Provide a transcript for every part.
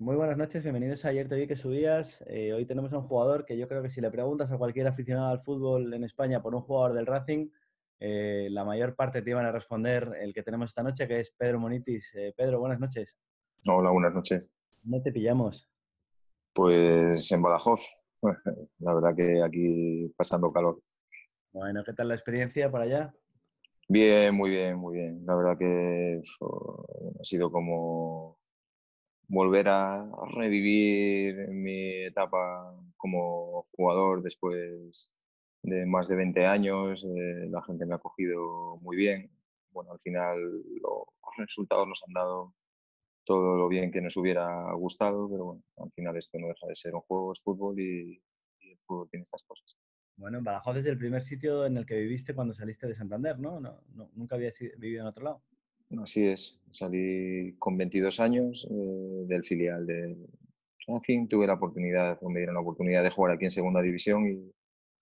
Muy buenas noches, bienvenidos a Ayer Te Vi que subías. Eh, hoy tenemos a un jugador que yo creo que si le preguntas a cualquier aficionado al fútbol en España por un jugador del Racing, eh, la mayor parte te iban a responder el que tenemos esta noche, que es Pedro Monitis. Eh, Pedro, buenas noches. Hola, buenas noches. ¿Dónde te pillamos? Pues en Badajoz. La verdad que aquí pasando calor. Bueno, ¿qué tal la experiencia por allá? Bien, muy bien, muy bien. La verdad que ha sido como volver a revivir mi etapa como jugador después de más de 20 años. Eh, la gente me ha acogido muy bien. Bueno, al final los resultados nos han dado todo lo bien que nos hubiera gustado, pero bueno, al final esto no deja de ser un juego, es fútbol y, el fútbol tiene estas cosas. Bueno, Badajoz es el primer sitio en el que viviste cuando saliste de Santander, ¿no? no, nunca habías vivido en otro lado. Así es, salí con 22 años eh, del filial de Racing, tuve la oportunidad, me dieron la oportunidad de jugar aquí en segunda división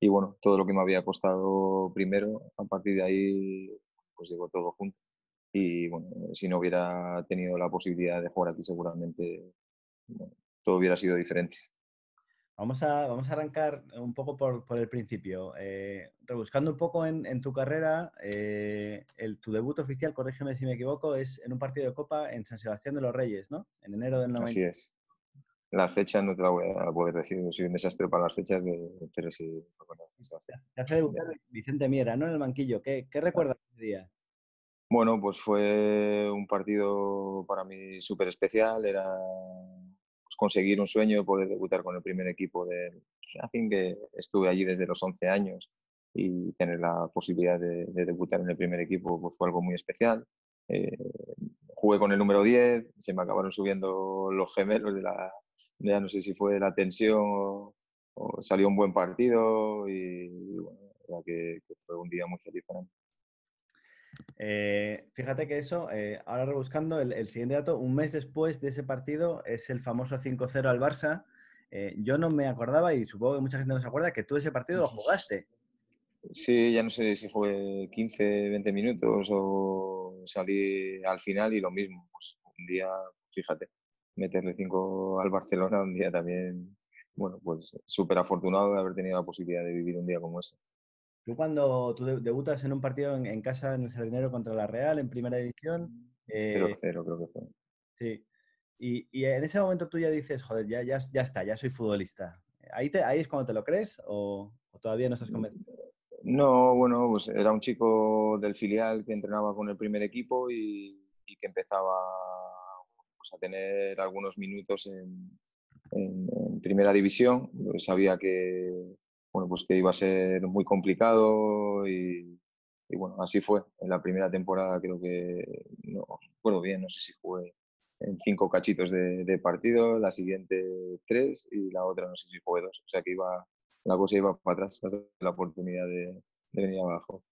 y, bueno, todo lo que me había costado primero, a partir de ahí pues llegó todo junto. Y bueno, si no hubiera tenido la posibilidad de jugar aquí seguramente todo hubiera sido diferente. Vamos a, vamos a arrancar un poco por, por el principio. Eh, rebuscando un poco en, en tu carrera, eh, el, tu debut oficial, corrígeme si me equivoco, es en un partido de Copa en San Sebastián de los Reyes, ¿no? En enero del 90. Así es. La fecha no te la voy a poder decir, soy un desastre para las fechas, de, pero sí, San Sebastián. Te hace debutar Vicente Miera, ¿no? En el banquillo. ¿Qué, qué recuerdas ese día? Bueno, pues fue un partido para mí súper especial. Era conseguir un sueño, poder debutar con el primer equipo del Racing, que estuve allí desde los 11 años y tener la posibilidad de, debutar en el primer equipo pues fue algo muy especial. Eh, jugué con el número 10, se me acabaron subiendo los gemelos de la, ya no sé si fue de la tensión o, salió un buen partido y, bueno, que, que fue un día muy feliz para mí. Eh, fíjate que eso, eh, ahora rebuscando el, siguiente dato, un mes después de ese partido es el famoso 5-0 al Barça. Eh, yo no me acordaba, y supongo que mucha gente no se acuerda, que tú ese partido lo jugaste. Sí, ya no sé si fue 15, 20 minutos o salí al final y lo mismo. Pues un día, fíjate, meterle 5 al Barcelona, un día también, bueno, pues súper afortunado de haber tenido la posibilidad de vivir un día como ese. Tú cuando tú debutas en un partido en, casa en el Sardinero contra la Real en primera división... 0-0 eh, creo que fue. Sí. Y, en ese momento tú ya dices, joder, ya, ya, ya está, ya soy futbolista. ¿Ahí, te, ¿Ahí es cuando te lo crees o, todavía no estás convencido? No, bueno, pues era un chico del filial que entrenaba con el primer equipo y, que empezaba pues, a tener algunos minutos en, en primera división. Sabía que, bueno, pues que iba a ser muy complicado y, bueno, así fue. En la primera temporada creo que, no recuerdo bien, no sé si jugué en cinco cachitos de, partido, la siguiente tres y la otra no sé si jugué dos. O sea que iba, la cosa iba para atrás hasta la oportunidad de, venir abajo.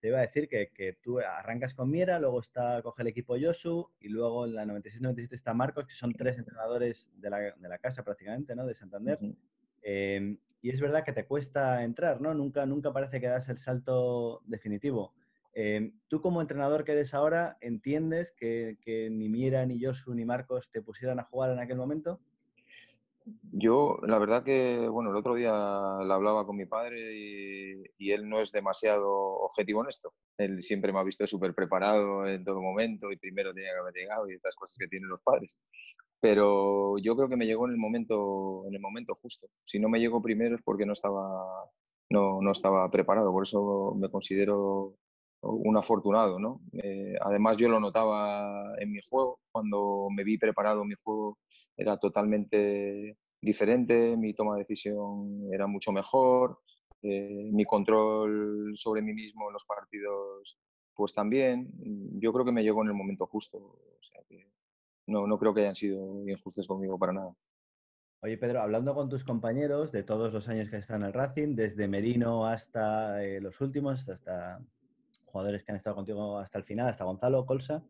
Te iba a decir que, que, tú arrancas con Miera, luego está, coge el equipo Yosu y luego en la 96-97 está Marcos, que son tres entrenadores de la, de la casa prácticamente, ¿no? De Santander. Em, y es verdad que te cuesta entrar, ¿no? Nunca, nunca parece que das el salto definitivo. Em, tú como entrenador que eres ahora, ¿entiendes que, ni Mira, ni Josu, ni Marcos te pusieran a jugar en aquel momento? Yo, la verdad que, bueno, el otro día la hablaba con mi padre y, y, él no es demasiado objetivo en esto. Él siempre me ha visto súper preparado en todo momento y primero tenía que haber llegado y estas cosas que tienen los padres pero yo creo que me llegó en el momento, en el momento justo. Si no me llegó primero es porque no estaba, no, no estaba preparado, por eso me considero un afortunado. ¿no? Eh, además yo lo notaba en mi juego, cuando me vi preparado mi juego era totalmente diferente, mi toma de decisión era mucho mejor, eh, mi control sobre mí mismo en los partidos pues también. Yo creo que me llegó en el momento justo. No, no creo que hayan sido injustos conmigo para nada. Oye, Pedro, hablando con tus compañeros de todos los años que están en el Racing, desde Merino hasta eh, los últimos, hasta jugadores que han estado contigo hasta el final, hasta Gonzalo Colsa,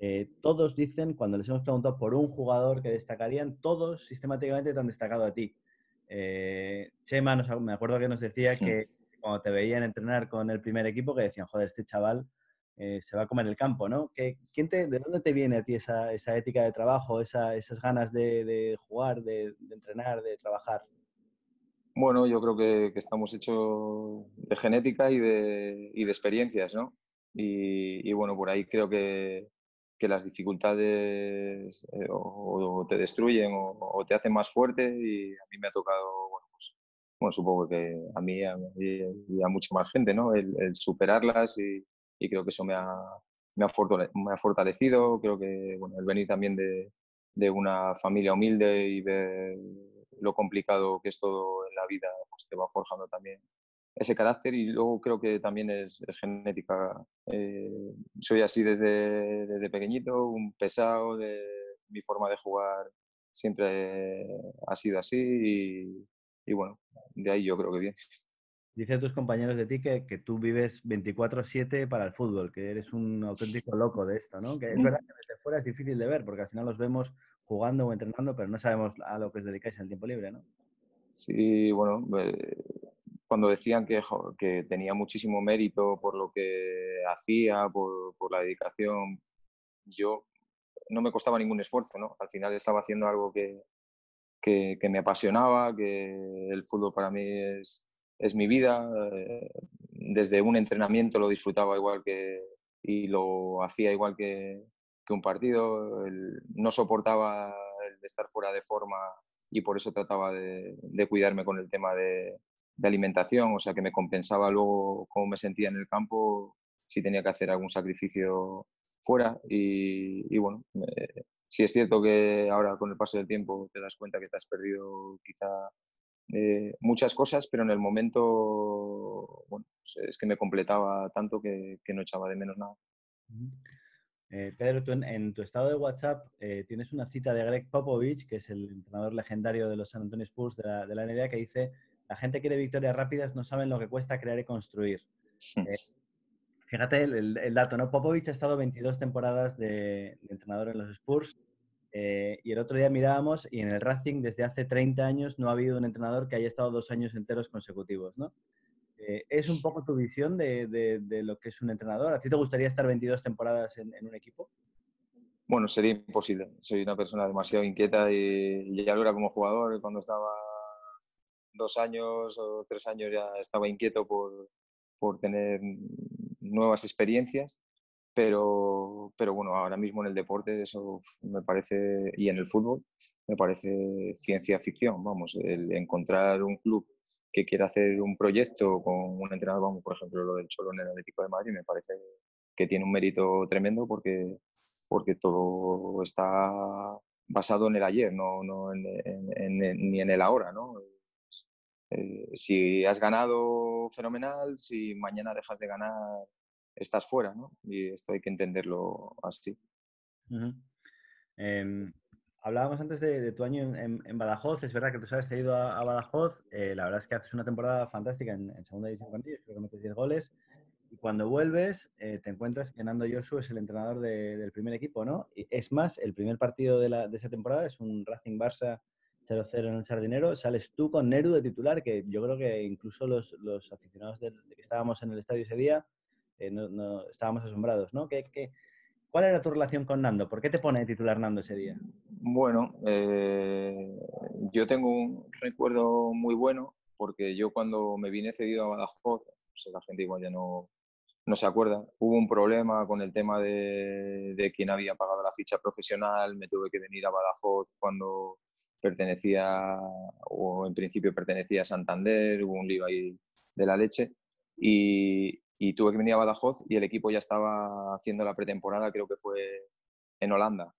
eh, todos dicen, cuando les hemos preguntado por un jugador que destacarían, todos sistemáticamente te han destacado a ti. Eh, Chema, me acuerdo que nos decía que cuando te veían entrenar con el primer equipo, que decían, joder, este chaval eh, se va a comer el campo, ¿no? quién te, ¿De dónde te viene a ti esa, esa ética de trabajo, esa, esas ganas de, de jugar, de, entrenar, de trabajar? Bueno, yo creo que, que estamos hechos de genética y de, y de experiencias, ¿no? Y, y, bueno, por ahí creo que, que las dificultades eh, o, te destruyen o, te hacen más fuerte y a mí me ha tocado, bueno, pues, bueno supongo que a mí y a, a, mucha más gente, ¿no? El, el superarlas y, y creo que eso me ha, me ha, fortalecido. Creo que bueno, el venir también de, de, una familia humilde y ver lo complicado que es todo en la vida, pues te va forjando también ese carácter y luego creo que también es, es genética. Eh, soy así desde, desde pequeñito, un pesado, de mi forma de jugar siempre ha sido así y, y bueno, de ahí yo creo que bien. Dicen tus compañeros de ti que, que tú vives 24/7 para el fútbol, que eres un auténtico loco de esto, ¿no? Que es verdad que desde fuera es difícil de ver, porque al final los vemos jugando o entrenando, pero no sabemos a lo que os dedicáis en el tiempo libre, ¿no? Sí, bueno, eh, cuando decían que, que, tenía muchísimo mérito por lo que hacía, por, por, la dedicación, yo no me costaba ningún esfuerzo, ¿no? Al final estaba haciendo algo que, que, que me apasionaba, que el fútbol para mí es, es mi vida. Eh, desde un entrenamiento lo disfrutaba igual que y lo hacía igual que, que un partido. no soportaba estar fuera de forma y por eso trataba de, cuidarme con el tema de, de, alimentación, o sea que me compensaba luego cómo me sentía en el campo si tenía que hacer algún sacrificio fuera y, y bueno, eh, sí es cierto que ahora con el paso del tiempo te das cuenta que te has perdido quizá eh, muchas cosas, pero en el momento, bueno, pues es que me completaba tanto que, que no echaba de menos nada. Eh, Pedro, tú en, en, tu estado de WhatsApp eh, tienes una cita de Greg Popovich, que es el entrenador legendario de los San Antonio Spurs de la, de la NBA, que dice, la gente quiere victorias rápidas, no saben lo que cuesta crear y construir. Eh, fíjate el, el, el, dato, ¿no? Popovich ha estado 22 temporadas de, de entrenador en los Spurs eh, y el otro día mirábamos y en el Racing desde hace 30 años no ha habido un entrenador que haya estado dos años enteros consecutivos, ¿no? Eh, ¿Es un poco tu visión de, lo que es un entrenador? ¿A ti te gustaría estar 22 temporadas en, un equipo? Bueno, sería imposible. Soy una persona demasiado inquieta y, ya lo era como jugador. Cuando estaba dos años o tres años ya estaba inquieto por tener nuevas experiencias pero, pero bueno, ahora mismo en el deporte eso me parece, y en el fútbol, me parece ciencia ficción, vamos, el encontrar un club que quiera hacer un proyecto con un entrenador, vamos, por ejemplo, lo del Cholo en el Atlético de Madrid, me parece que tiene un mérito tremendo porque, porque todo está basado en el ayer, no, no en, en, en, ni en el ahora, ¿no? Eh, si has ganado, fenomenal, si mañana dejas de ganar, estás fuera, ¿no? Y esto hay que entenderlo así. Eh, hablábamos antes de, tu año en, Badajoz, es verdad que tú sabes, te has ido a, Badajoz, eh, la verdad es que haces una temporada fantástica en, segunda división con creo que metes 10 goles, y cuando vuelves eh, te encuentras que Nando Yosu es el entrenador de, del primer equipo, ¿no? Y es más, el primer partido de, esa temporada es un Racing Barça 0-0 en el Sardinero, sales tú con Neru de titular, que yo creo que incluso los, los aficionados que estábamos en el estadio ese día, eh, no, no, estábamos asombrados, ¿no? ¿Qué, qué, cuál era tu relación con Nando? ¿Por qué te pone titular Nando ese día? Bueno, eh, yo tengo un recuerdo muy bueno porque yo cuando me vine cedido a Badajoz, pues la gente igual ya no, no se acuerda, hubo un problema con el tema de, de quién había pagado la ficha profesional, me tuve que venir a Badajoz cuando pertenecía, o en principio pertenecía a Santander, hubo un lío ahí de la leche. Y, y tuve que venir a Badajoz y el equipo ya estaba haciendo la pretemporada, creo que fue en Holanda.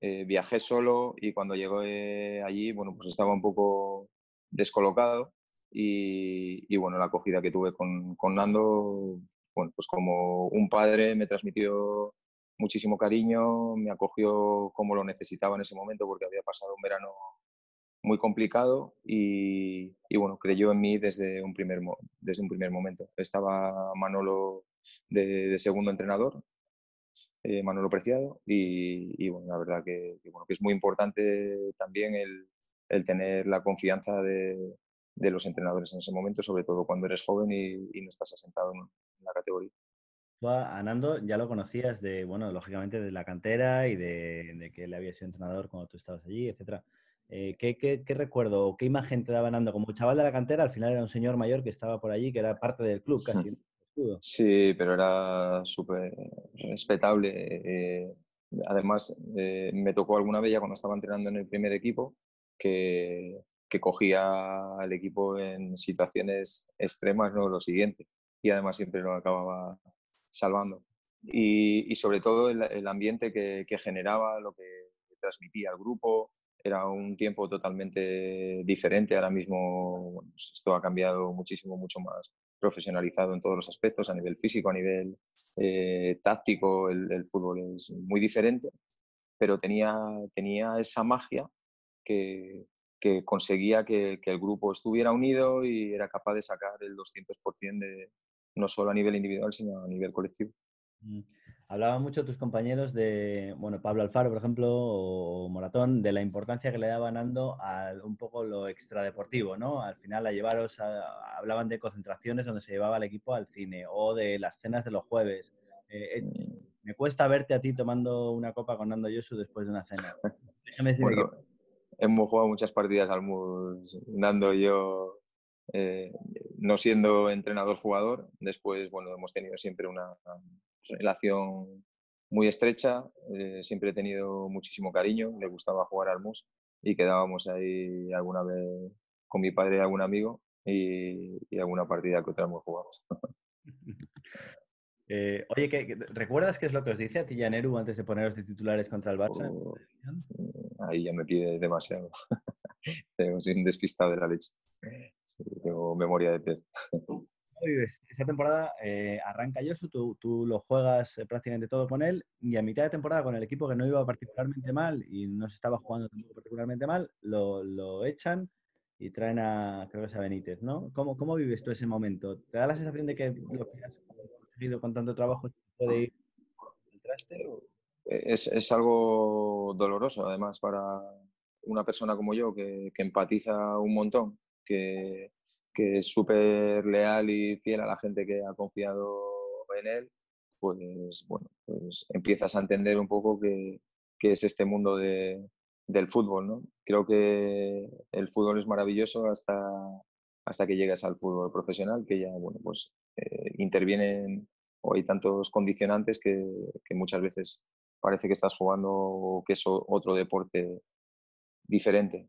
Eh, viajé solo y cuando llegué allí, bueno, pues estaba un poco descolocado y, y bueno, la acogida que tuve con, con, Nando, bueno, pues como un padre me transmitió muchísimo cariño, me acogió como lo necesitaba en ese momento porque había pasado un verano muy complicado y, y, bueno, creyó en mí desde un primer, desde un primer momento. Estaba Manolo de, de segundo entrenador, eh, Manolo Preciado, y, y, bueno, la verdad que, que, bueno, que es muy importante también el, el tener la confianza de, de, los entrenadores en ese momento, sobre todo cuando eres joven y, y no estás asentado en la categoría. Tú a Nando ya lo conocías de, bueno, lógicamente de la cantera y de, que él había sido entrenador cuando tú estabas allí, etcétera. Eh, ¿qué, qué, recuerdo o qué imagen te daba Nando? Como chaval de la cantera, al final era un señor mayor que estaba por allí, que era parte del club casi. Sí, pero era súper respetable. Eh, además, eh, me tocó alguna vez ya cuando estaba entrenando en el primer equipo que, que cogía al equipo en situaciones extremas, no lo siguiente. Y además siempre lo acababa salvando. Y, sobre todo el, ambiente que, generaba, lo que transmitía al grupo, era un tiempo totalmente diferente. Ahora mismo pues esto ha cambiado muchísimo, mucho más profesionalizado en todos los aspectos, a nivel físico, a nivel eh, táctico, el, fútbol es muy diferente, pero tenía, tenía esa magia que, que conseguía que, que, el grupo estuviera unido y era capaz de sacar el 200% de, no solo a nivel individual, sino a nivel colectivo. Mm. Hablaban mucho tus compañeros de, bueno, Pablo Alfaro, por ejemplo, o Moratón, de la importancia que le daba Nando a un poco lo extradeportivo, ¿no? Al final a llevaros, hablaban de concentraciones donde se llevaba el equipo al cine o de las cenas de los jueves. Eh, mm. me cuesta verte a ti tomando una copa con Nando Yosu después de una cena. Déjame bueno, hemos jugado muchas partidas al MUS, Nando y yo, eh, no siendo entrenador-jugador. Después, bueno, hemos tenido siempre una relación muy estrecha, eh, siempre he tenido muchísimo cariño, le gustaba jugar al MUS y quedábamos ahí alguna vez con mi padre y algún amigo y, alguna partida que otra hemos jugado. Eh, oye, ¿qué, recuerdas qué es lo que os dice a ti, Neru, antes de poneros de titulares contra el Barça? Oh, ahí ya me pides demasiado. Tengo un despistado de la leche. tengo memoria de pez esa temporada eh, arranca Yosu, tú, tú, lo juegas eh, prácticamente todo con él y a mitad de temporada con el equipo que no iba particularmente mal y no se estaba jugando particularmente mal, lo, lo, echan y traen a, creo que es a Benítez, ¿no? ¿Cómo, ¿Cómo, vives tú ese momento? ¿Te da la sensación de que lo que has conseguido con tanto trabajo puede ir al traste? Es, es, algo doloroso, además, para una persona como yo que, que empatiza un montón, que, que es súper leal y fiel a la gente que ha confiado en él, pues bueno, pues empiezas a entender un poco qué es este mundo de, del fútbol, ¿no? Creo que el fútbol es maravilloso hasta, hasta que llegas al fútbol profesional, que ya, bueno, pues eh, intervienen o hay tantos condicionantes que, que, muchas veces parece que estás jugando que es otro deporte diferente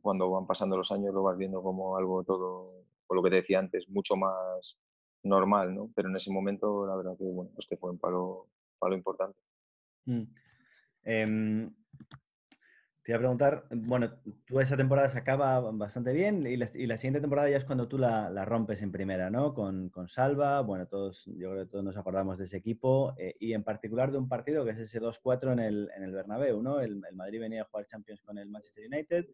cuando van pasando los años lo vas viendo como algo todo, por lo que te decía antes, mucho más normal, ¿no? Pero en ese momento, la verdad que, bueno, pues que fue un palo, palo importante. Mm. Em, te iba a preguntar, bueno, tú esa temporada se acaba bastante bien y la, siguiente temporada ya es cuando tú la, rompes en primera, ¿no? Con, Salva, bueno, todos, yo creo que todos nos acordamos de ese equipo eh, y en particular de un partido que es ese 2-4 en el, en el Bernabéu, ¿no? El, Madrid venía a jugar Champions con el Manchester United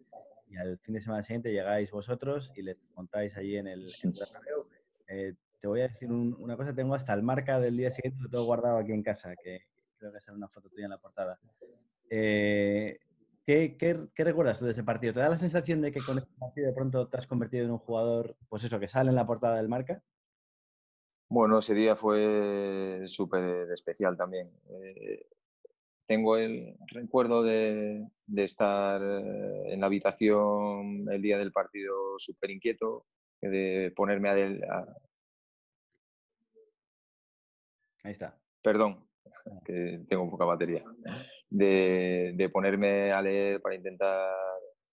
y al fin de semana siguiente llegáis vosotros y le contáis allí en el, Bernabéu. Eh, te voy a decir una cosa, tengo hasta el marca del día siguiente, lo tengo guardado aquí en casa, que creo que será una foto tuya en la portada. Eh, ¿Qué, qué, recuerdas tú de ese partido? ¿Te da la sensación de que con este partido de pronto te has convertido en un jugador, pues eso, que sale en la portada del marca? Bueno, ese día fue súper especial también. Eh, tengo el recuerdo de, estar en la habitación el día del partido súper inquieto, de ponerme a, Ahí está. Perdón, que tengo poca batería, de, ponerme a leer para intentar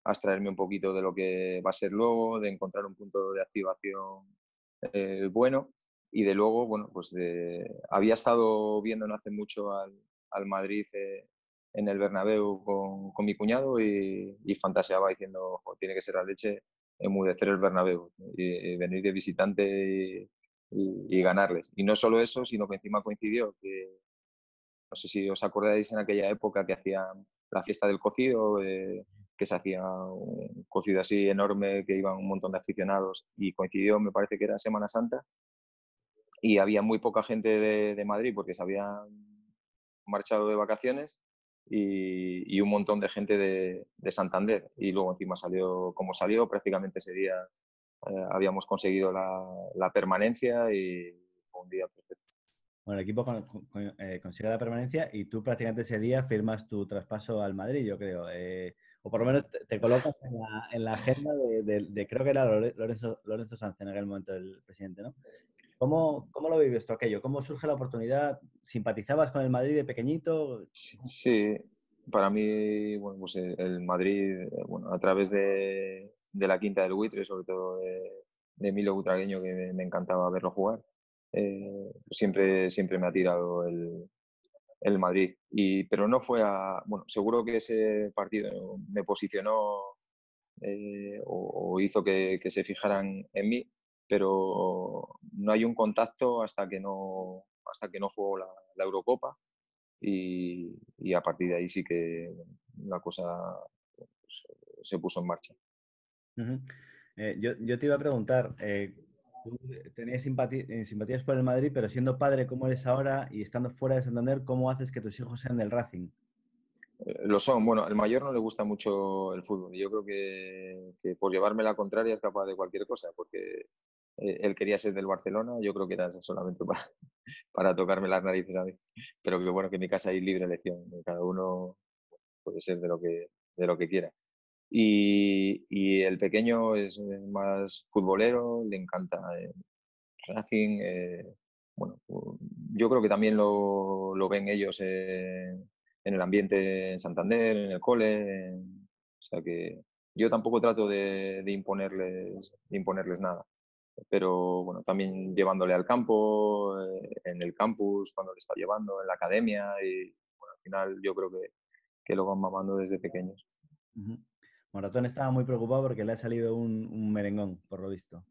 abstraerme un poquito de lo que va a ser luego, de encontrar un punto de activación eh, bueno y de luego, bueno, pues había estado viendo no hace mucho al, Madrid eh, en el Bernabéu con, mi cuñado y, fantaseaba diciendo, tiene que ser la leche emudecer el Bernabéu y, venir de visitante y, y, ganarles. Y no solo eso, sino que encima coincidió que no sé si os acordáis en aquella época que hacían la fiesta del cocido, eh, que se hacía un cocido así enorme, que iban un montón de aficionados y coincidió, me parece que era Semana Santa, y había muy poca gente de, Madrid porque se habían marchado de vacaciones y, un montón de gente de, Santander. Y luego encima salió como salió, prácticamente ese día eh, habíamos conseguido la, la permanencia y un día perfecto. Bueno, el equipo eh, consigue la permanencia y tú prácticamente ese día firmas tu traspaso al Madrid, yo creo. Eh, o por lo menos te, colocas en la, agenda de, creo que era Lorenzo, Lorenzo Sanz en aquel momento el presidente, ¿no? ¿Cómo, ¿Cómo, lo vives tú aquello? ¿Cómo surge la oportunidad? ¿Simpatizabas con el Madrid de pequeñito? Sí, para mí, bueno, pues el Madrid, bueno, a través de, la quinta del buitre, sobre todo de, Emilio Butragueño, que me, encantaba verlo jugar, eh, siempre, siempre me ha tirado el, el Madrid. Y, pero no fue a. Bueno, seguro que ese partido me posicionó eh, o, hizo que, se fijaran en mí, pero no hay un contacto hasta que no, hasta que no juego la, Eurocopa. Y, a partir de ahí sí que la cosa se puso en marcha. Eh, yo, yo, te iba a preguntar, Tú tenías eh, simpatías por el Madrid, pero siendo padre como eres ahora y estando fuera de Santander, ¿cómo haces que tus hijos sean del Racing? Eh, lo son. Bueno, al mayor no le gusta mucho el fútbol. Yo creo que, por llevarme la contraria es capaz de cualquier cosa, porque eh, él quería ser del Barcelona, yo creo que era solamente para, para tocarme las narices a mí. Pero que bueno, que en mi casa hay libre elección. Cada uno puede ser de lo que, de lo que quiera. Y, el pequeño es más futbolero, le encanta eh, Racing. Eh, bueno, yo creo que también lo, ven ellos en el ambiente en Santander, en el cole. o sea que yo tampoco trato de, imponerles, imponerles nada. Pero bueno, también llevándole al campo, eh, en el campus, cuando le está llevando, en la academia. Y bueno, al final yo creo que, que lo van mamando desde pequeños. Moratón estaba muy preocupado porque le ha salido un, merengón, por lo visto.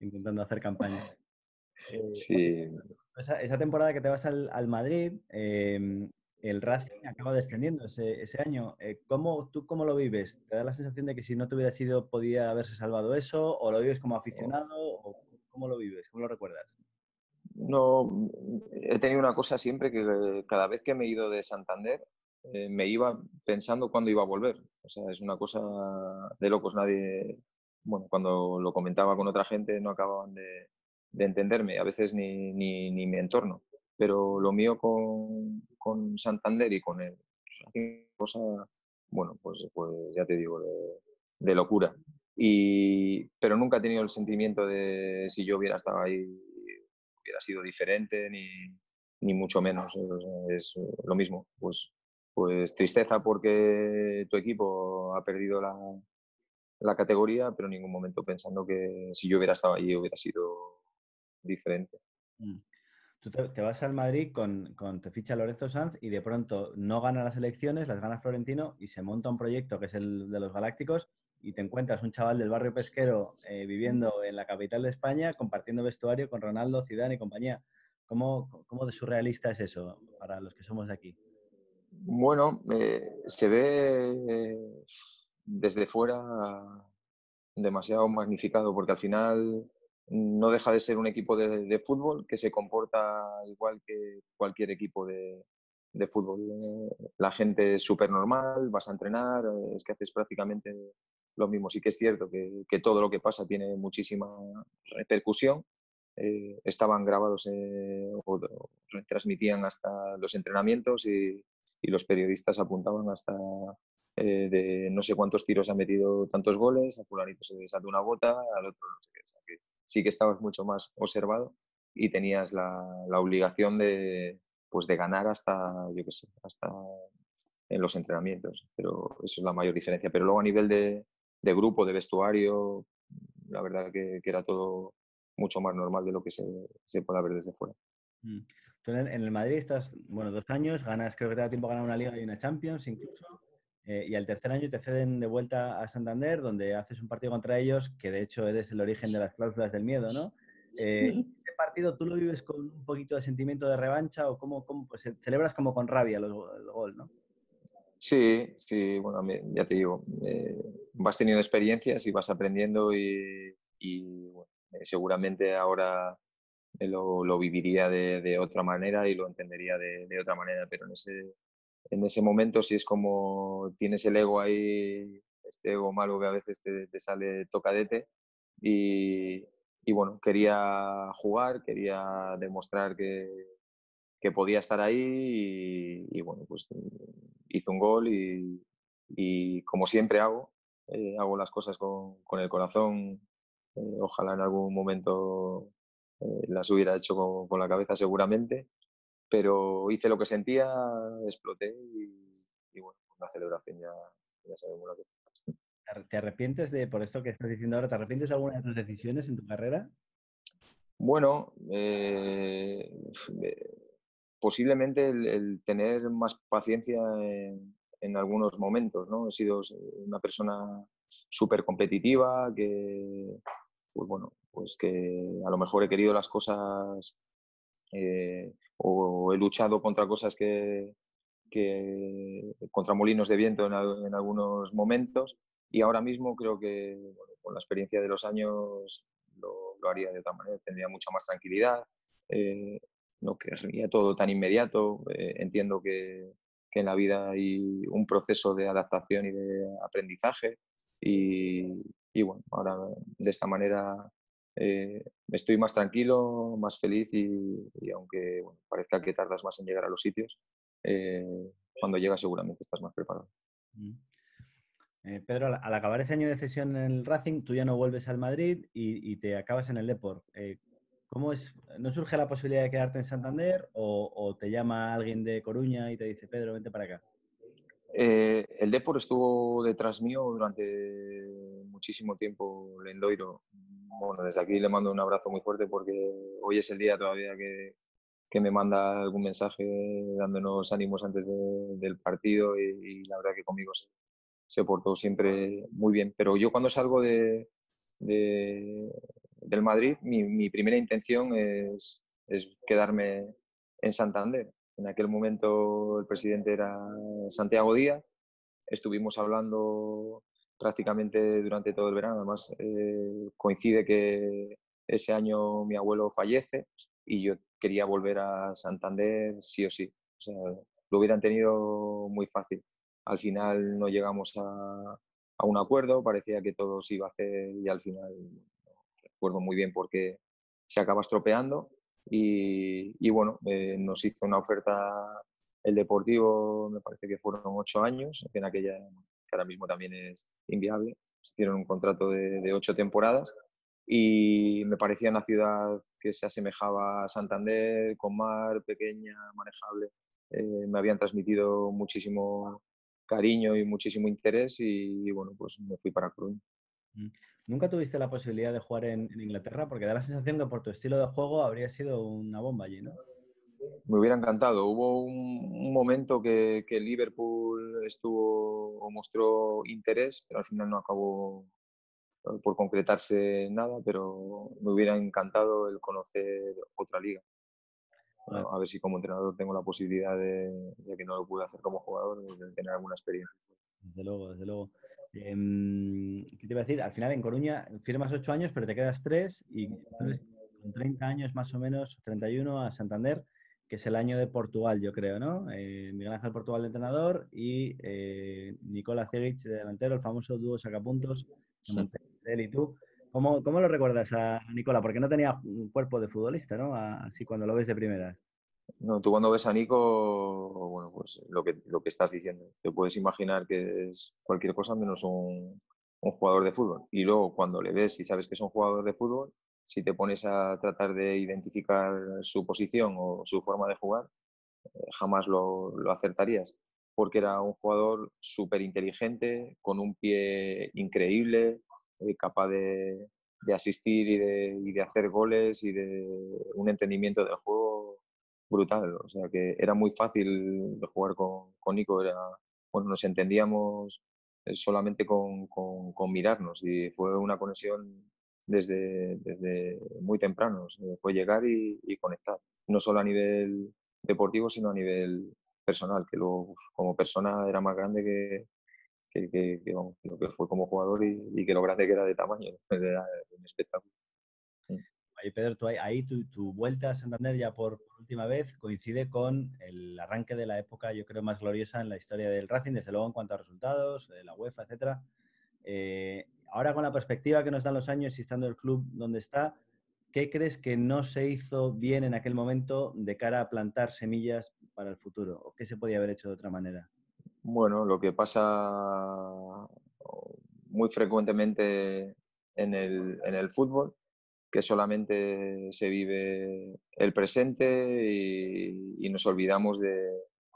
Intentando hacer campaña. Eh, sí. Esa, temporada que te vas al, Madrid, em, el Racing acaba descendiendo ese, año. Eh, ¿cómo, ¿Tú cómo lo vives? ¿Te da la sensación de que si no te hubiera sido podía haberse salvado eso? ¿O lo vives como aficionado? ¿O ¿Cómo lo vives? ¿Cómo lo recuerdas? No, he tenido una cosa siempre que cada vez que me he ido de Santander, eh, me iba pensando cuándo iba a volver. O sea, es una cosa de locos. Nadie, bueno, cuando lo comentaba con otra gente no acababan de, entenderme, a veces ni, ni, mi entorno. Pero lo mío con, con Santander y con él, cosa, bueno, pues, pues ya te digo, de, locura. Y, pero nunca he tenido el sentimiento de si yo hubiera estado ahí, hubiera sido diferente, ni, ni mucho menos. Es lo mismo. Pues pues tristeza porque tu equipo ha perdido la, la, categoría, pero en ningún momento pensando que si yo hubiera estado allí hubiera sido diferente. Mm. Tú te, vas al Madrid con, con, te ficha Lorenzo Sanz y de pronto no gana las elecciones, las gana Florentino y se monta un proyecto que es el de los Galácticos y te encuentras un chaval del barrio pesquero eh, viviendo en la capital de España compartiendo vestuario con Ronaldo, Zidane y compañía. ¿Cómo, ¿Cómo de surrealista es eso para los que somos de aquí? Bueno, eh, se ve eh, desde fuera demasiado magnificado porque al final no deja de ser un equipo de, fútbol que se comporta igual que cualquier equipo de, fútbol. La gente es súper normal, vas a entrenar, es que haces prácticamente lo mismo. Sí que es cierto que, todo lo que pasa tiene muchísima repercusión. Eh, estaban grabados o transmitían hasta los entrenamientos y, y los periodistas apuntaban hasta eh, de no sé cuántos tiros ha metido tantos goles, a fulanito se desató una bota, al otro no sé qué. sí que estabas mucho más observado y tenías la, la, obligación de, pues de ganar hasta, yo qué sé, hasta en los entrenamientos. Pero eso es la mayor diferencia. Pero luego a nivel de, de grupo, de vestuario, la verdad que, que, era todo mucho más normal de lo que se, se puede ver desde fuera. Tú en el Madrid estás, bueno, dos años, ganas, creo que te da tiempo a ganar una liga y una Champions incluso. Eh, y al tercer año te ceden de vuelta a Santander, donde haces un partido contra ellos, que de hecho eres el origen de las cláusulas del miedo, ¿no? Eh, ¿Ese partido tú lo vives con un poquito de sentimiento de revancha o cómo, cómo pues, celebras como con rabia el, gol, ¿no? Sí, sí, bueno, ya te digo, eh, vas teniendo experiencias y vas aprendiendo y, seguramente ahora lo, lo viviría de, otra manera y lo entendería de, otra manera, pero en ese, en ese momento si es como tienes el ego ahí, este ego malo que a veces te, te sale tocadete y, bueno, quería jugar, quería demostrar que, que podía estar ahí y, bueno, pues hizo un gol y, y como siempre hago, eh, hago las cosas con, con el corazón. Eh, ojalá en algún momento eh, las hubiera hecho con, con, la cabeza seguramente, pero hice lo que sentía, exploté y, y bueno, la celebración ya, ya sabemos lo que ¿Te arrepientes de, por esto que estás diciendo ahora, ¿te arrepientes de alguna de tus decisiones en tu carrera? Bueno, eh, posiblemente el, tener más paciencia en, en, algunos momentos, ¿no? He sido una persona súper competitiva, que, pues bueno, pues que a lo mejor he querido las cosas eh, o he luchado contra cosas que, que contra molinos de viento en, en algunos momentos y ahora mismo creo que con la experiencia de los años lo, lo, haría de otra manera, tendría mucha más tranquilidad, eh, no querría todo tan inmediato. Eh, entiendo que, que, en la vida hay un proceso de adaptación y de aprendizaje y, y bueno, ahora de esta manera eh, estoy más tranquilo, más feliz y, y aunque bueno, parezca que tardas más en llegar a los sitios, eh, cuando llegas seguramente estás más preparado. Eh, Pedro, al, acabar ese año de cesión en el Racing, tú ya no vuelves al Madrid y, te acabas en el Deport. Eh, ¿Cómo es? ¿No surge la posibilidad de quedarte en Santander o, te llama alguien de Coruña y te dice, Pedro, vente para acá? El Deport estuvo detrás mío durante muchísimo tiempo, Lendoiro. Bueno, desde aquí le mando un abrazo muy fuerte porque hoy es el día todavía que, que me manda algún mensaje dándonos ánimos antes del partido y, la verdad que conmigo se, portó siempre muy bien. Pero yo cuando salgo de, del Madrid, mi, primera intención es, quedarme en Santander. En aquel momento el presidente era Santiago Díaz. Estuvimos hablando prácticamente durante todo el verano. Además, eh, coincide que ese año mi abuelo fallece y yo quería volver a Santander sí o sí. O sea, lo hubieran tenido muy fácil. Al final no llegamos a, un acuerdo, parecía que todo se iba a hacer y al final recuerdo muy bien porque se acaba estropeando y, y bueno, eh, nos hizo una oferta el Deportivo, me parece que fueron ocho años, en aquella que ahora mismo también es inviable, hicieron un contrato de, de ocho temporadas y me parecía una ciudad que se asemejaba a Santander, con mar, pequeña, manejable. Eh, me habían transmitido muchísimo cariño y muchísimo interés y, bueno, pues me fui para Coruña. Mm. ¿Nunca tuviste la posibilidad de jugar en, Inglaterra? Porque da la sensación que por tu estilo de juego habría sido una bomba allí, ¿no? Me hubiera encantado. Hubo un, momento que, que, Liverpool estuvo o mostró interés, pero al final no acabó eh, por concretarse nada, pero me hubiera encantado el conocer otra liga a ver si como entrenador tengo la posibilidad de, ya que no lo pude hacer como jugador, de tener alguna experiencia. Desde luego, desde luego. Eh, ¿Qué te iba a decir? Al final en Coruña firmas ocho años, pero te quedas tres y con 30 años más o menos, 31 a Santander, que es el año de Portugal, yo creo, ¿no? Eh, Miguel Ángel Portugal de entrenador y eh, Nicola Ceric de delantero, el famoso dúo sacapuntos, sí. él y tú. ¿Cómo, ¿Cómo, lo recuerdas a Nicola? Porque no tenía un cuerpo de futbolista, ¿no? Así cuando lo ves de primeras. No, tú cuando ves a Nico, bueno, pues lo que, lo que estás diciendo, te puedes imaginar que es cualquier cosa menos un, un jugador de fútbol. Y luego cuando le ves y sabes que es un jugador de fútbol, si te pones a tratar de identificar su posición o su forma de jugar, eh, jamás lo, lo acertarías, porque era un jugador súper inteligente, con un pie increíble, eh, capaz de, de asistir y de, y de, hacer goles y de un entendimiento del juego brutal. O sea que era muy fácil de jugar con, con Nico. Era, bueno, nos entendíamos eh, solamente con, con, con, mirarnos y fue una conexión desde, desde muy temprano. fue llegar y, y, conectar. No solo a nivel deportivo, sino a nivel personal, que luego como persona era más grande que, que, que, que, vamos, lo que fue como jugador y, y, que lo grande que era de tamaño, era un espectáculo. Oye, Pedro, tú, ahí tu, tu, vuelta a Santander ya por, por, última vez coincide con el arranque de la época, yo creo, más gloriosa en la historia del Racing, desde luego en cuanto a resultados, la UEFA, etcétera. Eh, ahora con la perspectiva que nos dan los años y estando el club donde está, ¿qué crees que no se hizo bien en aquel momento de cara a plantar semillas para el futuro? ¿O qué se podía haber hecho de otra manera? Bueno, lo que pasa muy frecuentemente en el, en el fútbol, que solamente se vive el presente y, nos olvidamos de,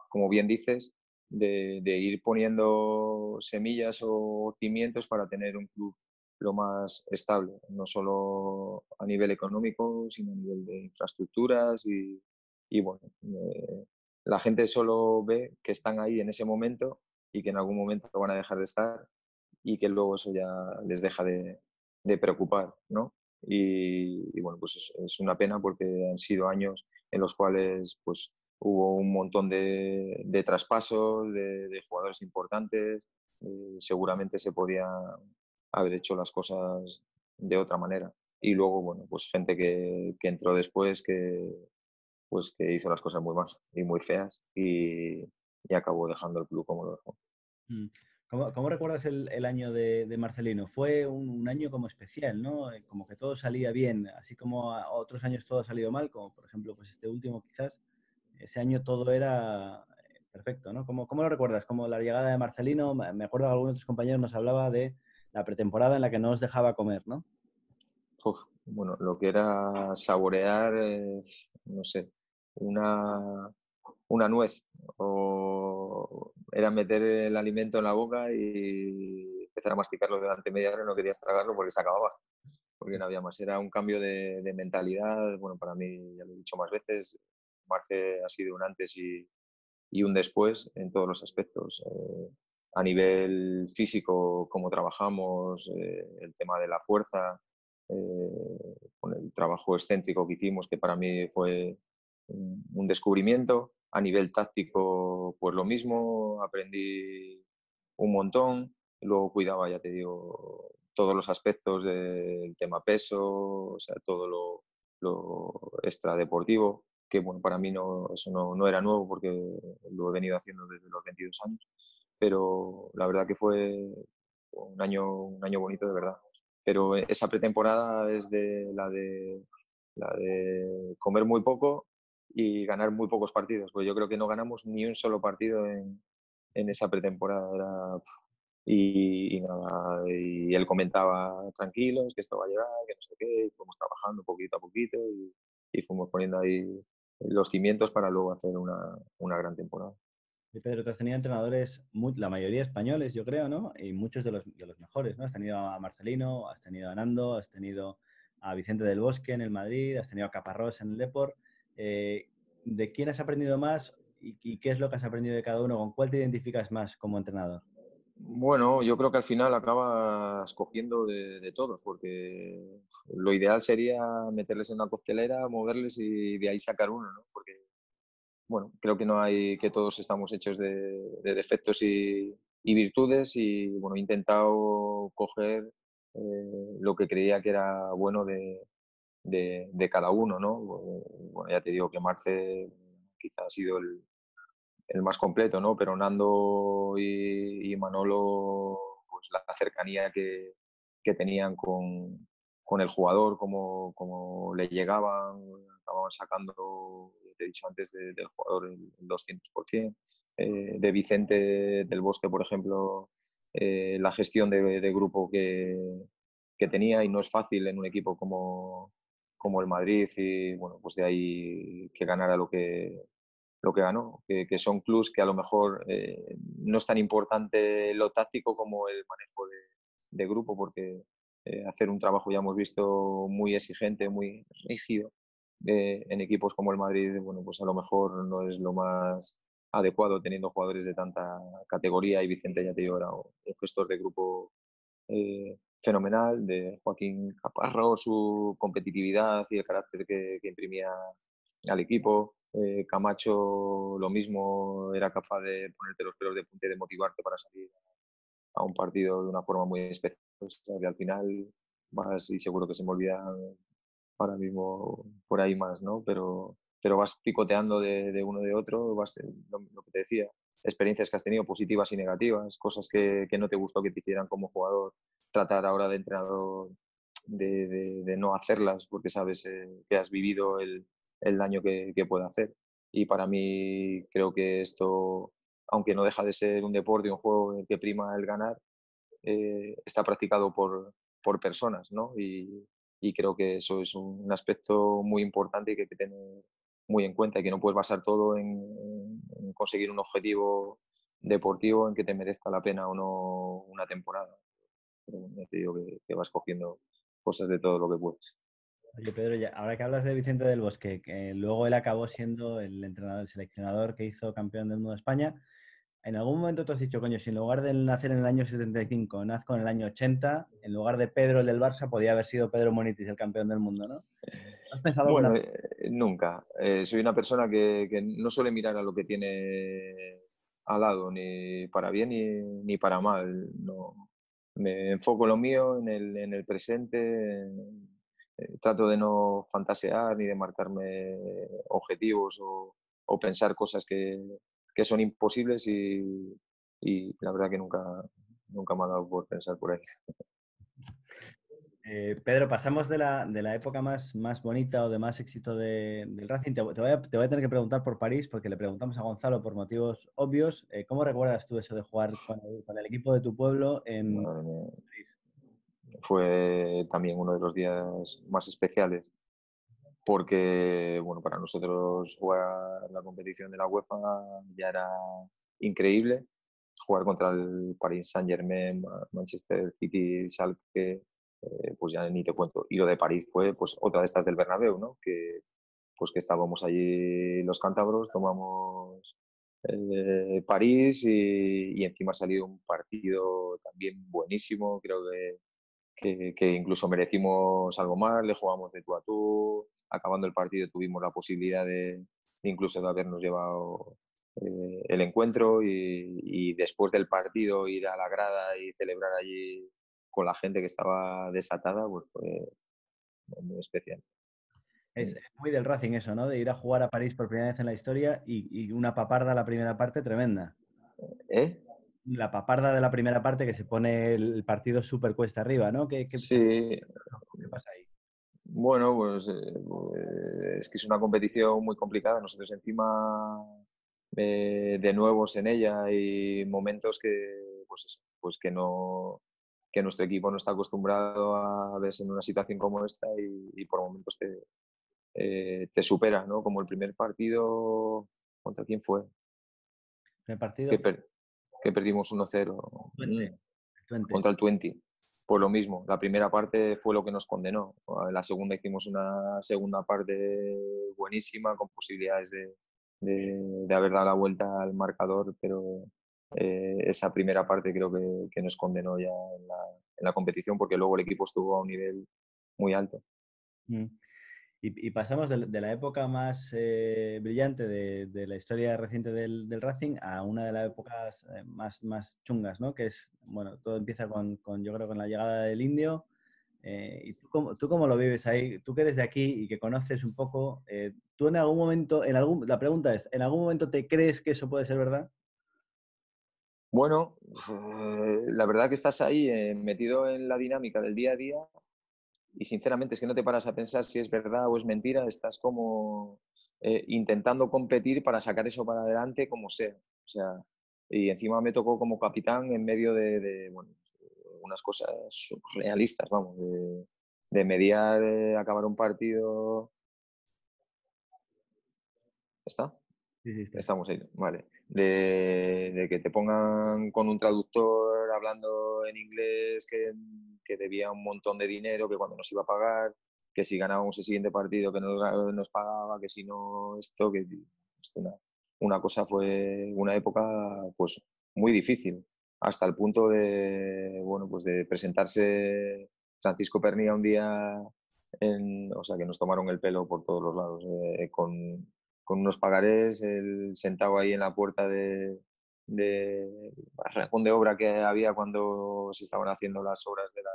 como bien dices, de, ir poniendo semillas o cimientos para tener un club lo más estable, no solo a nivel económico, sino a nivel de infraestructuras y, y bueno, eh, la gente solo ve que están ahí en ese momento y que en algún momento van a dejar de estar y que luego eso ya les deja de, preocupar, ¿no? Y, bueno, pues es, una pena porque han sido años en los cuales pues hubo un montón de, traspasos, de, jugadores importantes, eh, seguramente se podían haber hecho las cosas de otra manera. Y luego, bueno, pues gente que, que entró después que, pues que hizo las cosas muy mal y muy feas y, y acabó dejando el club como lo dejó. Mm. ¿Cómo, ¿Cómo, recuerdas el, el año de, de, Marcelino? Fue un, un, año como especial, ¿no? Eh, como que todo salía bien, así como otros años todo ha salido mal, como por ejemplo pues este último quizás. Ese año todo era eh, perfecto, ¿no? ¿Cómo, lo recuerdas? Como la llegada de Marcelino, me acuerdo que algunos de tus compañeros nos hablaba de la pretemporada en la que no os dejaba comer, ¿no? Bueno, lo que era saborear, no sé, una, una nuez o era meter el alimento en la boca y empezar a masticarlo durante media hora, no querías tragarlo porque se acababa, porque no había más. Era un cambio de, mentalidad, bueno, para mí, ya lo he dicho más veces, Marce ha sido un antes y, un después en todos los aspectos. Eh, a nivel físico, cómo trabajamos, eh, el tema de la fuerza, eh, con el trabajo excéntrico que hicimos, que para mí fue un descubrimiento. A nivel táctico, pues lo mismo, aprendí un montón. Luego cuidaba, ya te digo, todos los aspectos del tema peso, o sea, todo lo extradeportivo, que bueno, para mí no, eso no, no, era nuevo porque lo he venido haciendo desde los 22 años, pero la verdad que fue un año, un año bonito de verdad. Pero esa pretemporada es de la de, la de comer muy poco y ganar muy pocos partidos, pues yo creo que no ganamos ni un solo partido en, en esa pretemporada. y, nada, y él comentaba tranquilos que esto va a llegar, que no sé qué, y fuimos trabajando poquito a poquito y, y fuimos poniendo ahí los cimientos para luego hacer una, una gran temporada. Y Pedro, tú has tenido entrenadores, la mayoría españoles, yo creo, ¿no? Y muchos de los, de los mejores, ¿no? Has tenido a Marcelino, has tenido a Nando, has tenido a Vicente del Bosque en el Madrid, has tenido a Caparrós en el Deport. Eh, ¿De quién has aprendido más y, qué es lo que has aprendido de cada uno? ¿Con cuál te identificas más como entrenador? Bueno, yo creo que al final acabas cogiendo de, todos, porque lo ideal sería meterles en una costelera, moverles y de ahí sacar uno, ¿no? Porque, bueno, creo que no hay, que todos estamos hechos de, defectos y, virtudes y, bueno, he intentado coger eh, lo que creía que era bueno de, de, cada uno, ¿no? Bueno, ya te digo que Marce quizá ha sido el, el más completo, ¿no? Pero Nando y, Manolo, pues la cercanía que, que tenían con, con, el jugador, como, como le llegaban, acababan sacando, te he dicho antes, del jugador el, 200%. Eh, de Vicente del Bosque, por ejemplo, eh, la gestión de, de grupo que, que tenía y no es fácil en un equipo como, como el Madrid y bueno, pues de ahí que ganara lo que, lo que ganó, que, son clubes que a lo mejor eh, no es tan importante lo táctico como el manejo de, grupo, porque eh, hacer un trabajo ya hemos visto muy exigente, muy rígido eh, en equipos como el Madrid, bueno, pues a lo mejor no es lo más adecuado teniendo jugadores de tanta categoría. Y Vicente ya te digo era un gestor de grupo fenomenal de Joaquín Caparro, su competitividad y el carácter que, imprimía al equipo. Eh, Camacho lo mismo, era capaz de ponerte los pelos de punta y de motivarte para salir a un partido de una forma muy especial. que al final vas, y seguro que se me olvida ahora mismo por ahí más, ¿no? Pero, pero vas picoteando de, uno de otro, vas, lo, lo, que te decía, experiencias que has tenido positivas y negativas, cosas que, que no te gustó que te hicieran como jugador tratar ahora de entrenador de, no hacerlas porque sabes eh, que has vivido el, el daño que, que, puede hacer. Y para mí creo que esto, aunque no deja de ser un deporte, un juego en el que prima el ganar, eh, está practicado por, por personas, ¿no? Y, y, creo que eso es un aspecto muy importante y que hay que tener muy en cuenta y que no puedes basar todo en, conseguir un objetivo deportivo en que te merezca la pena o no una temporada. Pero te digo que, vas cogiendo cosas de todo lo que puedes. Oye, Pedro, ya, ahora que hablas de Vicente del Bosque, que luego él acabó siendo el entrenador, el seleccionador que hizo campeón del mundo de España, ¿en algún momento tú has dicho, coño, si en lugar de nacer en el año 75, nazco en el año 80, en lugar de Pedro el del Barça, podía haber sido Pedro Monitis el campeón del mundo, ¿no? ¿Has pensado Bueno, eh, nunca. Eh, soy una persona que, que, no suele mirar a lo que tiene al lado, ni para bien ni, ni para mal. No, me enfoco en lo mío, en el, en el presente. Eh, trato de no fantasear ni de marcarme objetivos o, o pensar cosas que, que, son imposibles y, y la verdad que nunca, nunca me ha dado por pensar por ahí. Eh, Pedro, pasamos de la, de la, época más, más bonita o de más éxito de, del Racing. Te, te, voy a, te, voy a, tener que preguntar por París porque le preguntamos a Gonzalo por motivos obvios. Eh, ¿Cómo recuerdas tú eso de jugar con el, con el equipo de tu pueblo en París? Fue también uno de los días más especiales porque, bueno, para nosotros jugar la competición de la UEFA ya era increíble. Jugar contra el Paris Saint-Germain, Manchester City, Schalke, eh, pues ya ni te cuento. Y lo de París fue pues otra de estas del Bernabéu, ¿no? Que, pues que estábamos allí los cántabros, tomamos eh, París y, encima ha salido un partido también buenísimo, creo que, que, incluso merecimos algo más, le jugamos de tú a tú, acabando el partido tuvimos la posibilidad de, incluso de habernos llevado eh, el encuentro y, y, después del partido ir a la grada y celebrar allí con la gente que estaba desatada, pues fue muy especial. Es, muy del Racing eso, ¿no? De ir a jugar a París por primera vez en la historia y, una paparda la primera parte tremenda. ¿Eh? La paparda de la primera parte que se pone el partido súper cuesta arriba, ¿no? ¿Qué, sí. ¿Qué pasa ahí? Bueno, pues, pues, es que es una competición muy complicada. Nosotros encima eh, de nuevos en ella y momentos que, pues, pues que no, que nuestro equipo no está acostumbrado a verse en una situación como esta y, por momentos te, eh, te supera, ¿no? Como el primer partido, ¿contra quién fue? ¿El partido? Que, que perdimos 1-0 contra el 20. Pues lo mismo, la primera parte fue lo que nos condenó. En la segunda hicimos una segunda parte buenísima con posibilidades de, de, de haber dado la vuelta al marcador, pero, eh, esa primera parte creo que, que nos condenó ya en la, en la, competición porque luego el equipo estuvo a un nivel muy alto. Mm. Y, y, pasamos de, de, la época más eh, brillante de, de, la historia reciente del, del, Racing a una de las épocas eh, más, más chungas, ¿no? Que es, bueno, todo empieza con, con yo creo, con la llegada del indio. Eh, ¿Y tú cómo, tú cómo, lo vives ahí? Tú que eres de aquí y que conoces un poco, eh, ¿tú en algún momento, en algún, la pregunta es, ¿en algún momento te crees que eso puede ser verdad? Bueno, eh, la verdad que estás ahí eh, metido en la dinámica del día a día y sinceramente es que no te paras a pensar si es verdad o es mentira, estás como eh, intentando competir para sacar eso para adelante como sea. O sea, y encima me tocó como capitán en medio de, de bueno, unas cosas realistas, vamos, de, de mediar, de acabar un partido. ¿Está? Sí, sí, está. Estamos ahí, vale de, que te pongan con un traductor hablando en inglés que, que, debía un montón de dinero, que cuando nos iba a pagar, que si ganábamos el siguiente partido que nos, nos pagaba, que si no esto, que una, una, cosa fue una época pues muy difícil, hasta el punto de, bueno, pues de presentarse Francisco Pernilla un día, en, o sea, que nos tomaron el pelo por todos los lados, eh, con, con unos pagarés, él sentado ahí en la puerta de, de de obra que había cuando se estaban haciendo las obras de, la,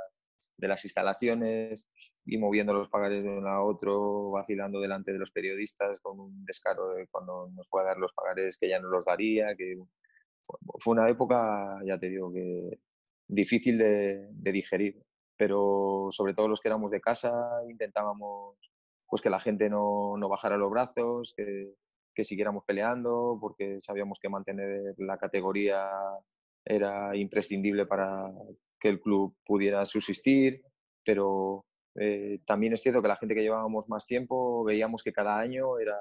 de, las instalaciones y moviendo los pagarés de uno a otro, vacilando delante de los periodistas con un descaro de cuando nos fue a dar los pagarés que ya no los daría, que fue una época, ya te digo, que difícil de, de digerir. pero sobre todo los que éramos de casa intentábamos pues que la gente no, no bajara los brazos, que, que siguiéramos peleando, porque sabíamos que mantener la categoría era imprescindible para que el club pudiera subsistir, pero eh, también es cierto que la gente que llevábamos más tiempo veíamos que cada año era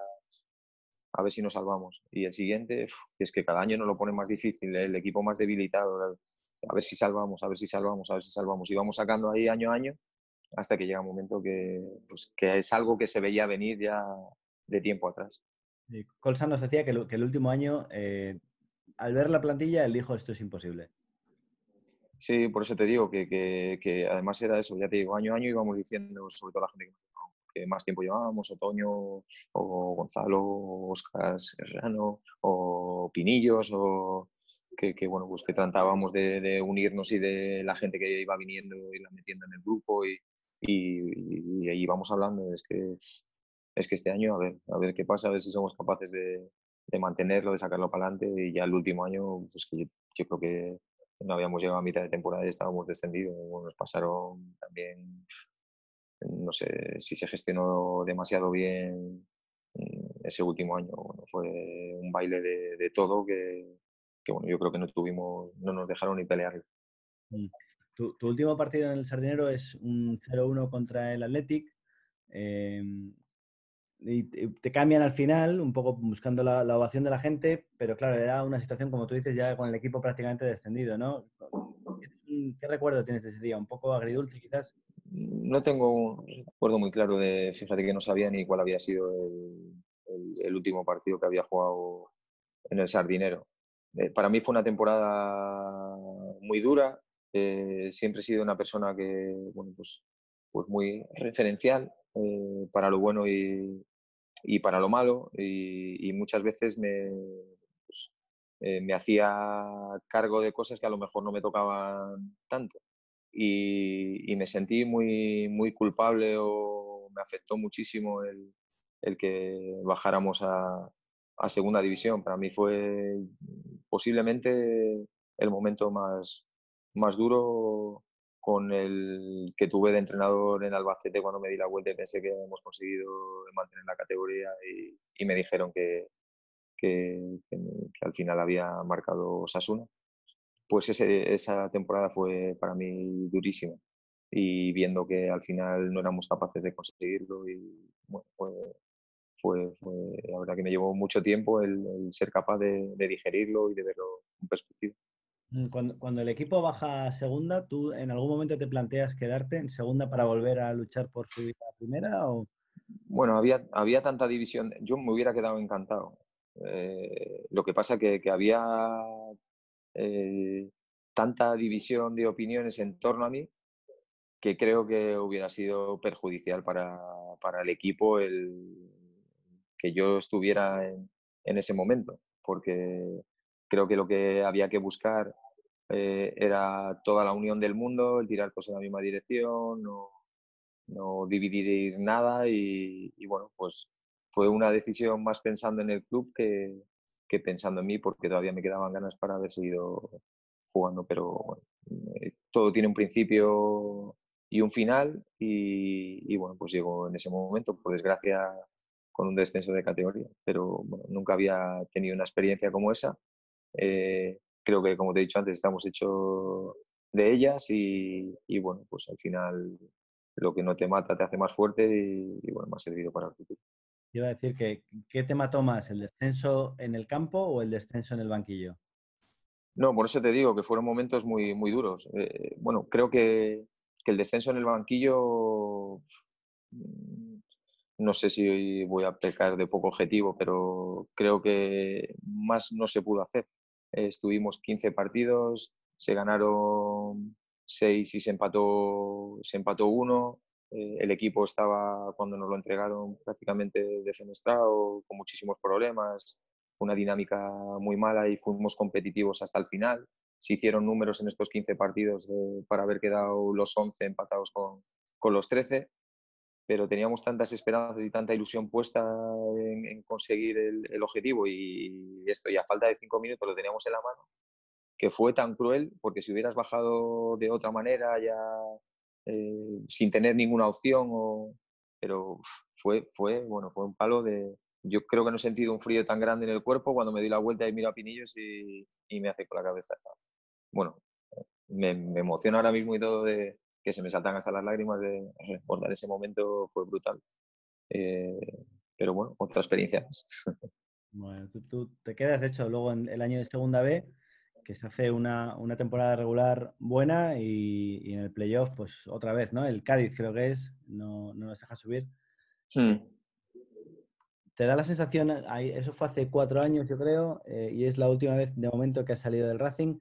a ver si nos salvamos. Y el siguiente es que cada año nos lo pone más difícil, el equipo más debilitado, a ver si salvamos, a ver si salvamos, a ver si salvamos. Y vamos sacando ahí año a año hasta que llega un momento que, pues, que es algo que se veía venir ya de tiempo atrás. Colson nos decía que, el último año, eh, al ver la plantilla, él dijo esto es imposible. Sí, por eso te digo que, que, además era eso, ya te digo, año a año íbamos diciendo, sobre todo la gente que, más tiempo llevábamos, Otoño, o Gonzalo, o Oscar Serrano, o Pinillos, o que, bueno, pues que tratábamos de, unirnos y de la gente que iba viniendo y la metiendo en el grupo y, y, y, íbamos hablando, es que, es que este año, a ver, a ver qué pasa, a ver si somos capaces de, de mantenerlo, de sacarlo para adelante y ya el último año, pues que yo creo que no habíamos llegado a mitad de temporada y estábamos descendidos. nos pasaron también, no sé si se gestionó demasiado bien mm, ese último año. Fue un baile de, todo que, bueno, yo creo que no tuvimos, no nos dejaron ni pelear. Mm. Tu, último partido en el Sardinero es un 0-1 contra el Athletic. Em, y te cambian al final, un poco buscando la, ovación de la gente, pero claro, era una situación, como tú dices, ya con el equipo prácticamente descendido, ¿no? ¿Qué recuerdo tienes de ese día? ¿Un poco agridulce quizás? No tengo un recuerdo muy claro de, fíjate que no sabía ni cuál había sido el, último partido que había jugado en el Sardinero. Eh, para mí fue una temporada muy dura, eh, siempre he sido una persona que, bueno, pues, pues muy referencial eh, para lo bueno y, y para lo malo y, muchas veces me, pues, eh, me hacía cargo de cosas que a lo mejor no me tocaban tanto y, me sentí muy, muy culpable o me afectó muchísimo el, el que bajáramos a, a, segunda división. Para mí fue posiblemente el momento más, más duro con el que tuve de entrenador en Albacete cuando me di la vuelta y pensé que hemos conseguido mantener la categoría y, me dijeron que, que, al final había marcado Sasuna. Pues ese, esa temporada fue para mí durísima y viendo que al final no éramos capaces de conseguirlo y bueno, fue, fue, la verdad que me llevó mucho tiempo el, ser capaz de, de digerirlo y de verlo en perspectiva. Mm, cuando, el equipo baja a segunda, ¿tú en algún momento te planteas quedarte en segunda para volver a luchar por subir a primera? O... Bueno, había, había tanta división, yo me hubiera quedado encantado. Eh, lo que pasa que, que había eh, tanta división de opiniones en torno a mí que creo que hubiera sido perjudicial para, para el equipo el que yo estuviera en, en ese momento, porque creo que lo que había que buscar eh, era toda la unión del mundo, el tirar cosas en la misma dirección, no, dividir nada y, bueno, pues fue una decisión más pensando en el club que, pensando en mí porque todavía me quedaban ganas para haber seguido jugando, pero eh, todo tiene un principio y un final y, y, bueno, pues llegó en ese momento, por desgracia, con un descenso de categoría, pero bueno, nunca había tenido una experiencia como esa eh, creo que, como te he dicho antes, estamos hechos de ellas y, bueno, pues al final lo que no te mata te hace más fuerte y, bueno, me ha servido para el futuro. Iba a decir que, ¿qué tema tomas? ¿El descenso en el campo o el descenso en el banquillo? No, por eso te digo que fueron momentos muy, muy duros. Eh, bueno, creo que, que, el descenso en el banquillo, mm, no sé si voy a pecar de poco objetivo, pero creo que más no se pudo hacer estuvimos 15 partidos, se ganaron 6 y se empató, se empató uno. Eh, el equipo estaba, cuando nos lo entregaron, prácticamente defenestrado, con muchísimos problemas, una dinámica muy mala y fuimos competitivos hasta el final. Se hicieron números en estos 15 partidos para haber quedado los 11 empatados con, con los 13 pero teníamos tantas esperanzas y tanta ilusión puesta en, conseguir el, objetivo y esto, y a falta de cinco minutos lo teníamos en la mano, que fue tan cruel, porque si hubieras bajado de otra manera ya eh, sin tener ninguna opción, o, pero fue, fue, bueno, fue un palo de... Yo creo que no he sentido un frío tan grande en el cuerpo cuando me di la vuelta y miro a Pinillos y, y me hace con la cabeza. Bueno, me, me, emociona ahora mismo y todo de que se me saltan hasta las lágrimas de recordar ese momento, fue brutal. Eh, pero bueno, otra experiencia más. Bueno, tú, te quedas, de hecho, luego en el año de segunda B, que se hace una, una temporada regular buena y, en el playoff, pues otra vez, ¿no? El Cádiz creo que es, no, no nos deja subir. Hmm. ¿Te da la sensación, eso fue hace cuatro años yo creo, eh, y es la última vez de momento que has salido del Racing,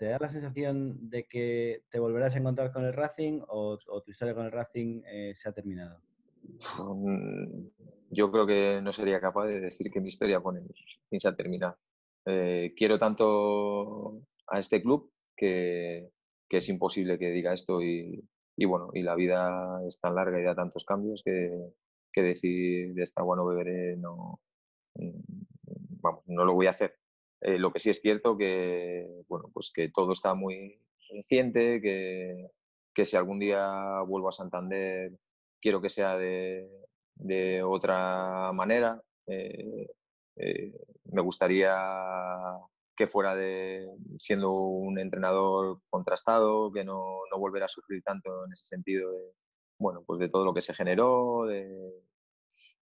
¿te da la sensación de que te volverás a encontrar con el Racing o, tu historia con el Racing eh, se ha terminado? Mm, yo creo que no sería capaz de decir que mi historia con el se ha terminado. Eh, quiero tanto a este club que, es imposible que diga esto y, bueno, y la vida es tan larga y da tantos cambios que, que decir de esta agua no beberé no, mm, vamos, no lo voy a hacer. Eh, lo que sí es cierto que, bueno, pues que todo está muy reciente, que, que si algún día vuelvo a Santander quiero que sea de, de otra manera. Eh, eh, me gustaría que fuera de siendo un entrenador contrastado, que no, no volver a sufrir tanto en ese sentido de, bueno, pues de todo lo que se generó, de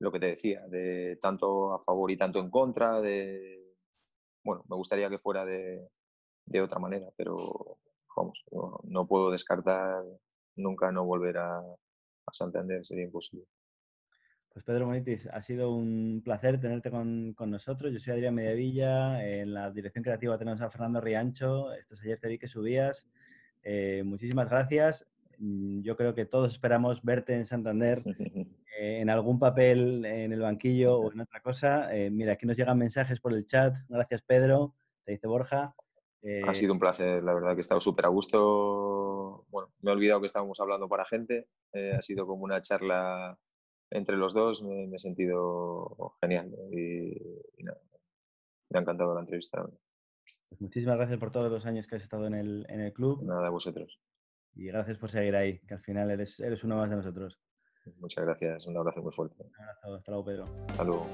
lo que te decía, de tanto a favor y tanto en contra, de, bueno, me gustaría que fuera de, de otra manera, pero vamos, no, puedo descartar nunca no volver a, a Santander, sería imposible. Pues Pedro Monitis, ha sido un placer tenerte con, con, nosotros. Yo soy Adrián Mediavilla, en la dirección creativa tenemos a Fernando Riancho. Estos ayer te vi que subías. Eh, muchísimas gracias. Mm, yo creo que todos esperamos verte en Santander eh, en algún papel en el banquillo o en otra cosa. Eh, mira, aquí nos llegan mensajes por el chat. Gracias, Pedro. Te dice Borja. ha sido un placer, la verdad que he estado súper a gusto. Bueno, me he olvidado que estábamos hablando para gente. ha sido como una charla entre los dos. Me, he sentido genial y, me ha encantado la entrevista. Pues muchísimas gracias por todos los años que has estado en el, en el club. Nada, a vosotros. Y gracias por seguir ahí, que al final eres, eres uno más de nosotros. Muchas gracias, un abrazo muy fuerte. Un abrazo, hasta luego, Pedro. Hasta luego.